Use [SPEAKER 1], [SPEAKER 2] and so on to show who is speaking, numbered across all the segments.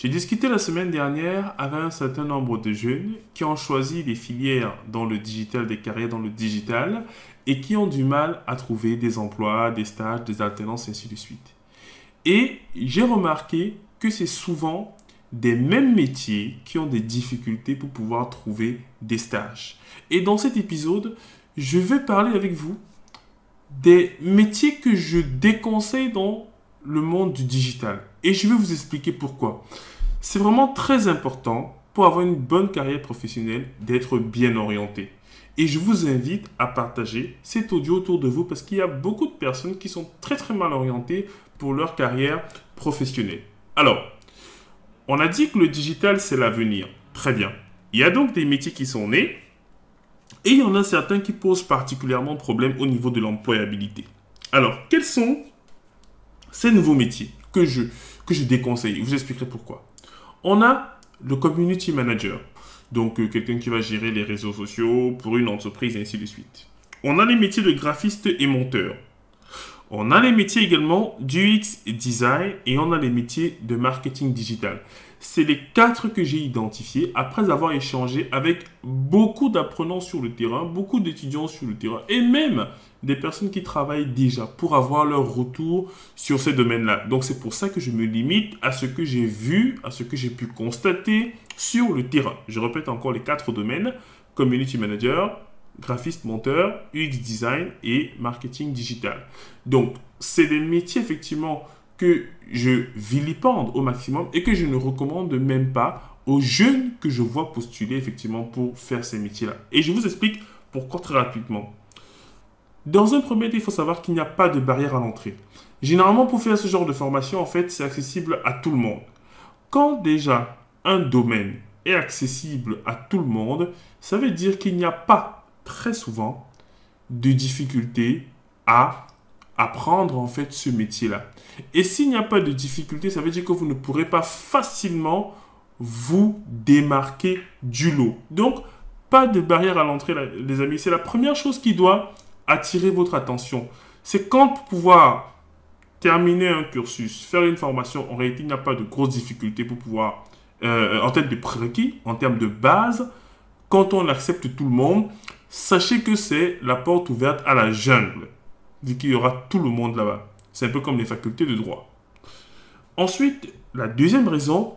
[SPEAKER 1] J'ai discuté la semaine dernière avec un certain nombre de jeunes qui ont choisi des filières dans le digital, des carrières dans le digital, et qui ont du mal à trouver des emplois, des stages, des alternances, et ainsi de suite. Et j'ai remarqué que c'est souvent des mêmes métiers qui ont des difficultés pour pouvoir trouver des stages. Et dans cet épisode, je vais parler avec vous des métiers que je déconseille dans le monde du digital. Et je vais vous expliquer pourquoi. C'est vraiment très important pour avoir une bonne carrière professionnelle d'être bien orienté. Et je vous invite à partager cet audio autour de vous parce qu'il y a beaucoup de personnes qui sont très très mal orientées pour leur carrière professionnelle. Alors, on a dit que le digital, c'est l'avenir. Très bien. Il y a donc des métiers qui sont nés et il y en a certains qui posent particulièrement problème au niveau de l'employabilité. Alors, quels sont ces nouveaux métiers que je, que je déconseille Je vous expliquerai pourquoi. On a le community manager, donc euh, quelqu'un qui va gérer les réseaux sociaux pour une entreprise et ainsi de suite. On a les métiers de graphiste et monteur. On a les métiers également d'UX design et on a les métiers de marketing digital. C'est les quatre que j'ai identifiés après avoir échangé avec beaucoup d'apprenants sur le terrain, beaucoup d'étudiants sur le terrain et même des personnes qui travaillent déjà pour avoir leur retour sur ces domaines-là. Donc c'est pour ça que je me limite à ce que j'ai vu, à ce que j'ai pu constater sur le terrain. Je répète encore les quatre domaines. Community Manager, graphiste monteur, UX design et marketing digital. Donc, c'est des métiers effectivement que je vilipende au maximum et que je ne recommande même pas aux jeunes que je vois postuler effectivement pour faire ces métiers-là. Et je vous explique pourquoi très rapidement. Dans un premier temps, il faut savoir qu'il n'y a pas de barrière à l'entrée. Généralement, pour faire ce genre de formation, en fait, c'est accessible à tout le monde. Quand déjà un domaine est accessible à tout le monde, ça veut dire qu'il n'y a pas très souvent de difficultés à apprendre en fait ce métier-là. Et s'il n'y a pas de difficulté, ça veut dire que vous ne pourrez pas facilement vous démarquer du lot. Donc, pas de barrière à l'entrée, les amis. C'est la première chose qui doit attirer votre attention. C'est quand pour pouvoir terminer un cursus, faire une formation, en réalité, il n'y a pas de grosses difficultés pour pouvoir, euh, en termes de prérequis, en termes de base, quand on accepte tout le monde, sachez que c'est la porte ouverte à la jungle, vu qu'il y aura tout le monde là-bas. C'est un peu comme les facultés de droit. Ensuite, la deuxième raison,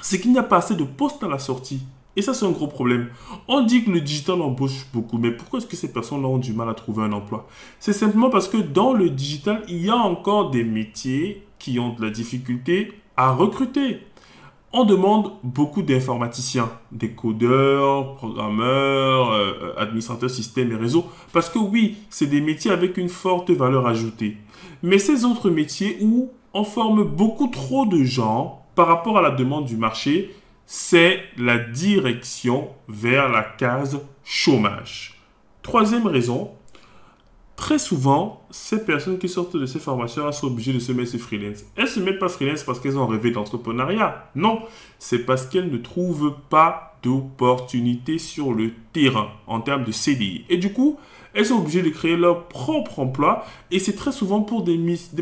[SPEAKER 1] c'est qu'il n'y a pas assez de postes à la sortie. Et ça, c'est un gros problème. On dit que le digital embauche beaucoup, mais pourquoi est-ce que ces personnes-là ont du mal à trouver un emploi? C'est simplement parce que dans le digital, il y a encore des métiers qui ont de la difficulté à recruter on demande beaucoup d'informaticiens, des codeurs, programmeurs, euh, administrateurs systèmes et réseaux, parce que oui, c'est des métiers avec une forte valeur ajoutée. Mais ces autres métiers où on forme beaucoup trop de gens par rapport à la demande du marché, c'est la direction vers la case chômage. Troisième raison, très souvent, ces personnes qui sortent de ces formations sont obligées de se mettre freelance. Elles ne se mettent pas freelance parce qu'elles ont rêvé d'entrepreneuriat. Non, c'est parce qu'elles ne trouvent pas d'opportunités sur le terrain en termes de CDI. Et du coup, elles sont obligées de créer leur propre emploi et c'est très souvent pour des,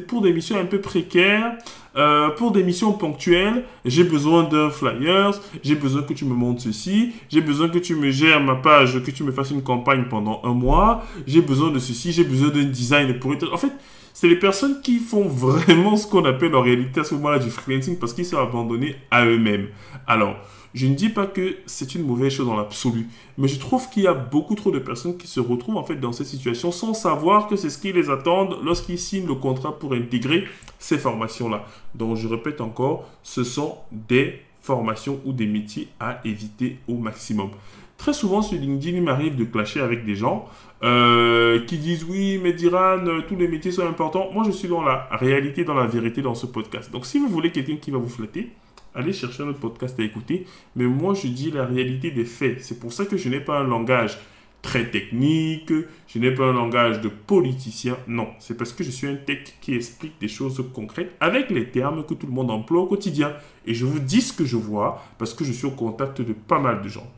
[SPEAKER 1] pour des missions un peu précaires, euh, pour des missions ponctuelles. J'ai besoin d'un flyers, j'ai besoin que tu me montres ceci, j'ai besoin que tu me gères ma page, que tu me fasses une campagne pendant un mois, j'ai besoin de ceci, j'ai besoin d'un design pour... En fait, c'est les personnes qui font vraiment ce qu'on appelle en réalité à ce moment-là du freelancing parce qu'ils sont abandonnés à eux-mêmes. Alors, Je ne dis pas que c'est une mauvaise chose dans l'absolu, mais je trouve qu'il y a beaucoup trop de personnes qui se retrouvent en fait dans cette situation sans savoir que c'est ce qui les attend lorsqu'ils signent le contrat pour intégrer ces formations-là. Donc je répète encore, ce sont des formations ou des métiers à éviter au maximum. Très souvent sur LinkedIn, il m'arrive de clasher avec des gens euh, qui disent oui, mais Diran, tous les métiers sont importants. Moi, je suis dans la réalité, dans la vérité dans ce podcast. Donc, si vous voulez quelqu'un qui va vous flatter, allez chercher notre podcast à écouter. Mais moi, je dis la réalité des faits. C'est pour ça que je n'ai pas un langage très technique, je n'ai pas un langage de politicien. Non, c'est parce que je suis un tech qui explique des choses concrètes avec les termes que tout le monde emploie au quotidien. Et je vous dis ce que je vois parce que je suis au contact de pas mal de gens.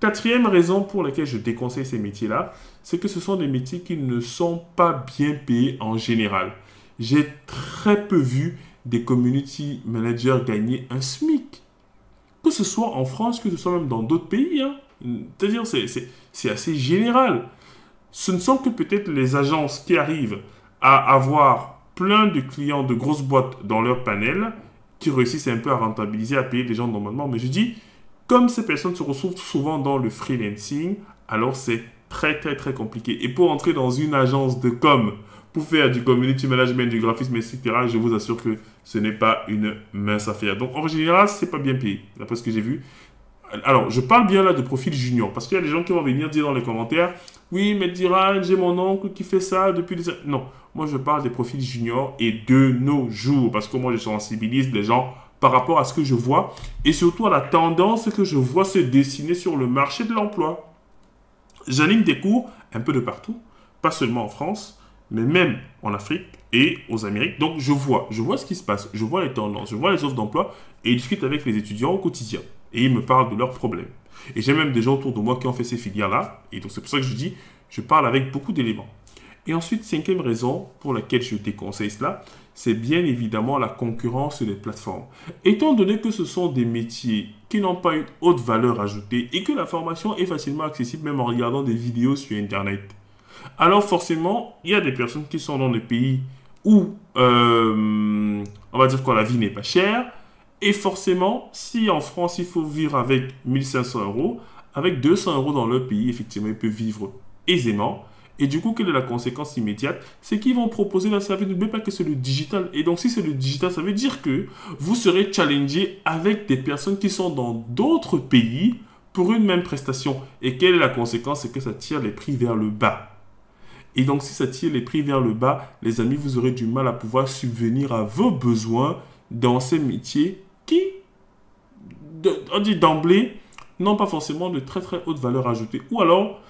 [SPEAKER 1] Quatrième raison pour laquelle je déconseille ces métiers-là, c'est que ce sont des métiers qui ne sont pas bien payés en général. J'ai très peu vu des community managers gagner un SMIC. Que ce soit en France, que ce soit même dans d'autres pays. Hein. C'est-à-dire, c'est assez général. Ce ne sont que peut-être les agences qui arrivent à avoir plein de clients de grosses boîtes dans leur panel qui réussissent un peu à rentabiliser, à payer des gens normalement. Mais je dis, comme ces personnes se retrouvent souvent dans le freelancing, alors c'est très très très compliqué. Et pour entrer dans une agence de com, pour faire du community management, du graphisme, etc., je vous assure que ce n'est pas une mince affaire. Donc en général, c'est pas bien payé, d'après ce que j'ai vu. Alors, je parle bien là de profil junior, parce qu'il y a des gens qui vont venir dire dans les commentaires, oui, mais Diran, j'ai mon oncle qui fait ça depuis des années. Non, moi je parle des profils juniors et de nos jours, parce que moi je sensibilise les gens par rapport à ce que je vois et surtout à la tendance que je vois se dessiner sur le marché de l'emploi. J'anime des cours un peu de partout, pas seulement en France, mais même en Afrique et aux Amériques. Donc je vois, je vois ce qui se passe, je vois les tendances, je vois les offres d'emploi et je discute avec les étudiants au quotidien. Et ils me parlent de leurs problèmes. Et j'ai même des gens autour de moi qui ont fait ces filières-là. Et donc c'est pour ça que je dis, je parle avec beaucoup d'éléments. Et ensuite, cinquième raison pour laquelle je déconseille cela, c'est bien évidemment la concurrence les plateformes. Étant donné que ce sont des métiers qui n'ont pas une haute valeur ajoutée et que la formation est facilement accessible même en regardant des vidéos sur Internet, alors forcément, il y a des personnes qui sont dans des pays où, euh, on va dire que la vie n'est pas chère. Et forcément, si en France, il faut vivre avec 1500 euros, avec 200 euros dans leur pays, effectivement, ils peuvent vivre aisément. Et du coup, quelle est la conséquence immédiate? C'est qu'ils vont proposer un service, n'oubliez pas que c'est le digital. Et donc, si c'est le digital, ça veut dire que vous serez challengé avec des personnes qui sont dans d'autres pays pour une même prestation. Et quelle est la conséquence? C'est que ça tire les prix vers le bas. Et donc, si ça tire les prix vers le bas, les amis, vous aurez du mal à pouvoir subvenir à vos besoins dans ces métiers qui, on dit d'emblée, n'ont pas forcément de très très haute valeur ajoutée. Ou alors,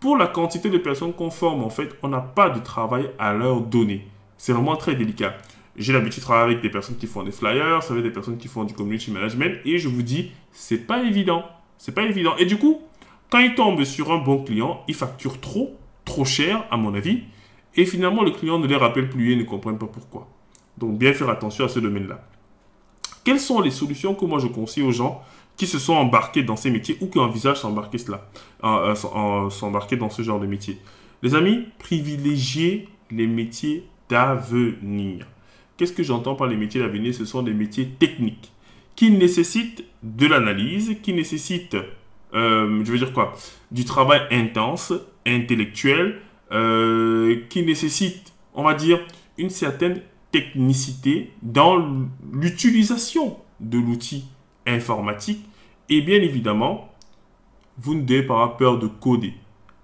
[SPEAKER 1] pour la quantité de personnes qu'on forme, en fait, on n'a pas de travail à leur donner. C'est vraiment très délicat. J'ai l'habitude de travailler avec des personnes qui font des flyers, avec des personnes qui font du community management, et je vous dis, c'est pas évident. C'est pas évident. Et du coup, quand ils tombent sur un bon client, ils facturent trop trop cher, à mon avis. Et finalement, le client ne les rappelle plus et ne comprennent pas pourquoi. Donc, bien faire attention à ce domaine-là. Quelles sont les solutions que moi je conseille aux gens qui se sont embarqués dans ces métiers ou qui envisagent s'embarquer cela, euh, euh, s'embarquer dans ce genre de métier? Les amis, privilégiez les métiers d'avenir. Qu'est-ce que j'entends par les métiers d'avenir? Ce sont des métiers techniques qui nécessitent de l'analyse, qui nécessitent, euh, je veux dire quoi, du travail intense, intellectuel euh, qui nécessite, on va dire, une certaine technicité dans l'utilisation de l'outil informatique. Et bien évidemment, vous ne devez pas avoir peur de coder.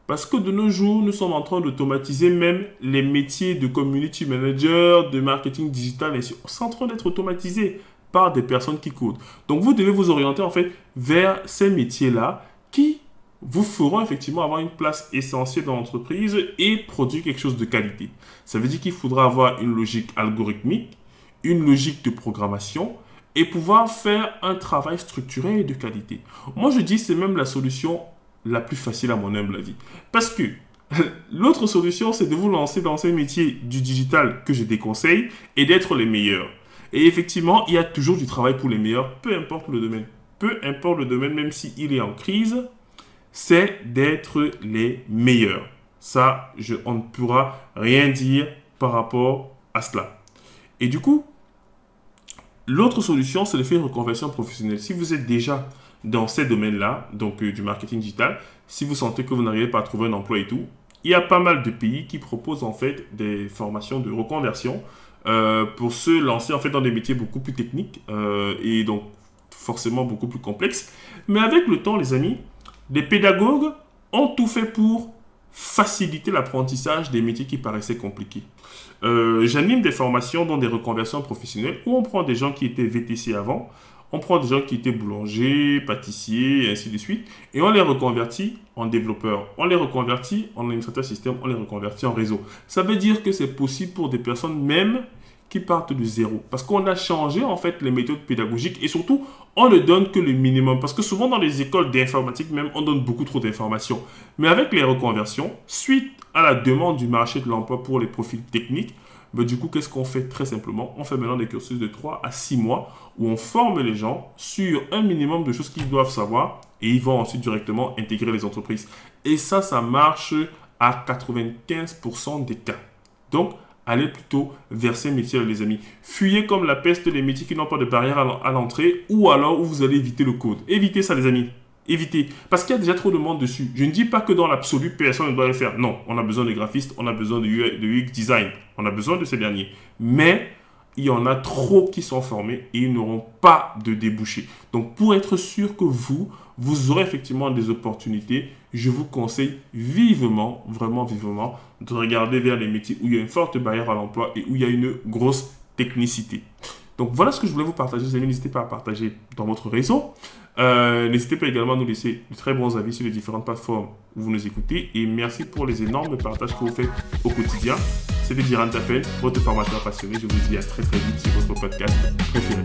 [SPEAKER 1] Parce que de nos jours, nous sommes en train d'automatiser même les métiers de community manager, de marketing digital, et c'est en train d'être automatisé par des personnes qui codent. Donc vous devez vous orienter en fait vers ces métiers-là qui vous feront effectivement avoir une place essentielle dans l'entreprise et produire quelque chose de qualité. Ça veut dire qu'il faudra avoir une logique algorithmique, une logique de programmation et pouvoir faire un travail structuré et de qualité. Moi, je dis c'est même la solution la plus facile à mon humble avis. Parce que l'autre solution, c'est de vous lancer dans ces métiers du digital que je déconseille et d'être les meilleurs. Et effectivement, il y a toujours du travail pour les meilleurs, peu importe le domaine. Peu importe le domaine, même s'il est en crise, c'est d'être les meilleurs. Ça, je, on ne pourra rien dire par rapport à cela. Et du coup, l'autre solution, c'est de faire une reconversion professionnelle. Si vous êtes déjà dans ces domaines-là, donc euh, du marketing digital, si vous sentez que vous n'arrivez pas à trouver un emploi et tout, il y a pas mal de pays qui proposent en fait des formations de reconversion euh, pour se lancer en fait dans des métiers beaucoup plus techniques euh, et donc forcément beaucoup plus complexes. Mais avec le temps, les amis, les pédagogues ont tout fait pour faciliter l'apprentissage des métiers qui paraissaient compliqués. J'anime des formations dans des reconversions professionnelles où on prend des gens qui étaient VTC avant, on prend des gens qui étaient boulangers, pâtissiers, et ainsi de suite, et on les reconvertit en développeurs, on les reconvertit en administrateurs système, on les reconvertit en réseau. Ça veut dire que c'est possible pour des personnes même qui partent de zéro. Parce qu'on a changé en fait les méthodes pédagogiques et surtout, on ne donne que le minimum. Parce que souvent dans les écoles d'informatique même, on donne beaucoup trop d'informations. Mais avec les reconversions, suite à la demande du marché de l'emploi pour les profils techniques, bah, du coup, qu'est-ce qu'on fait Très simplement, on fait maintenant des cursus de 3 à 6 mois où on forme les gens sur un minimum de choses qu'ils doivent savoir et ils vont ensuite directement intégrer les entreprises. Et ça, ça marche à 95% des cas. Donc, allez plutôt vers ces métiers, les amis. Fuyez comme la peste les métiers qui n'ont pas de barrière à l'entrée ou alors où vous allez éviter le code. Évitez ça, les amis éviter. Parce qu'il y a déjà trop de monde dessus. Je ne dis pas que dans l'absolu, personne ne doit le faire. Non, on a besoin de graphistes, on a besoin de UX design, on a besoin de ces derniers. Mais il y en a trop qui sont formés et ils n'auront pas de débouchés. Donc pour être sûr que vous, vous aurez effectivement des opportunités, je vous conseille vivement, vraiment vivement, de regarder vers les métiers où il y a une forte barrière à l'emploi et où il y a une grosse technicité. Donc voilà ce que je voulais vous partager, amis. N'hésitez pas à partager dans votre réseau. Euh, n'hésitez pas également à nous laisser de très bons avis sur les différentes plateformes où vous nous écoutez. Et merci pour les énormes partages que vous faites au quotidien. C'était Diran Tafel, votre formateur passionné. Je vous dis à très très vite sur votre podcast préféré.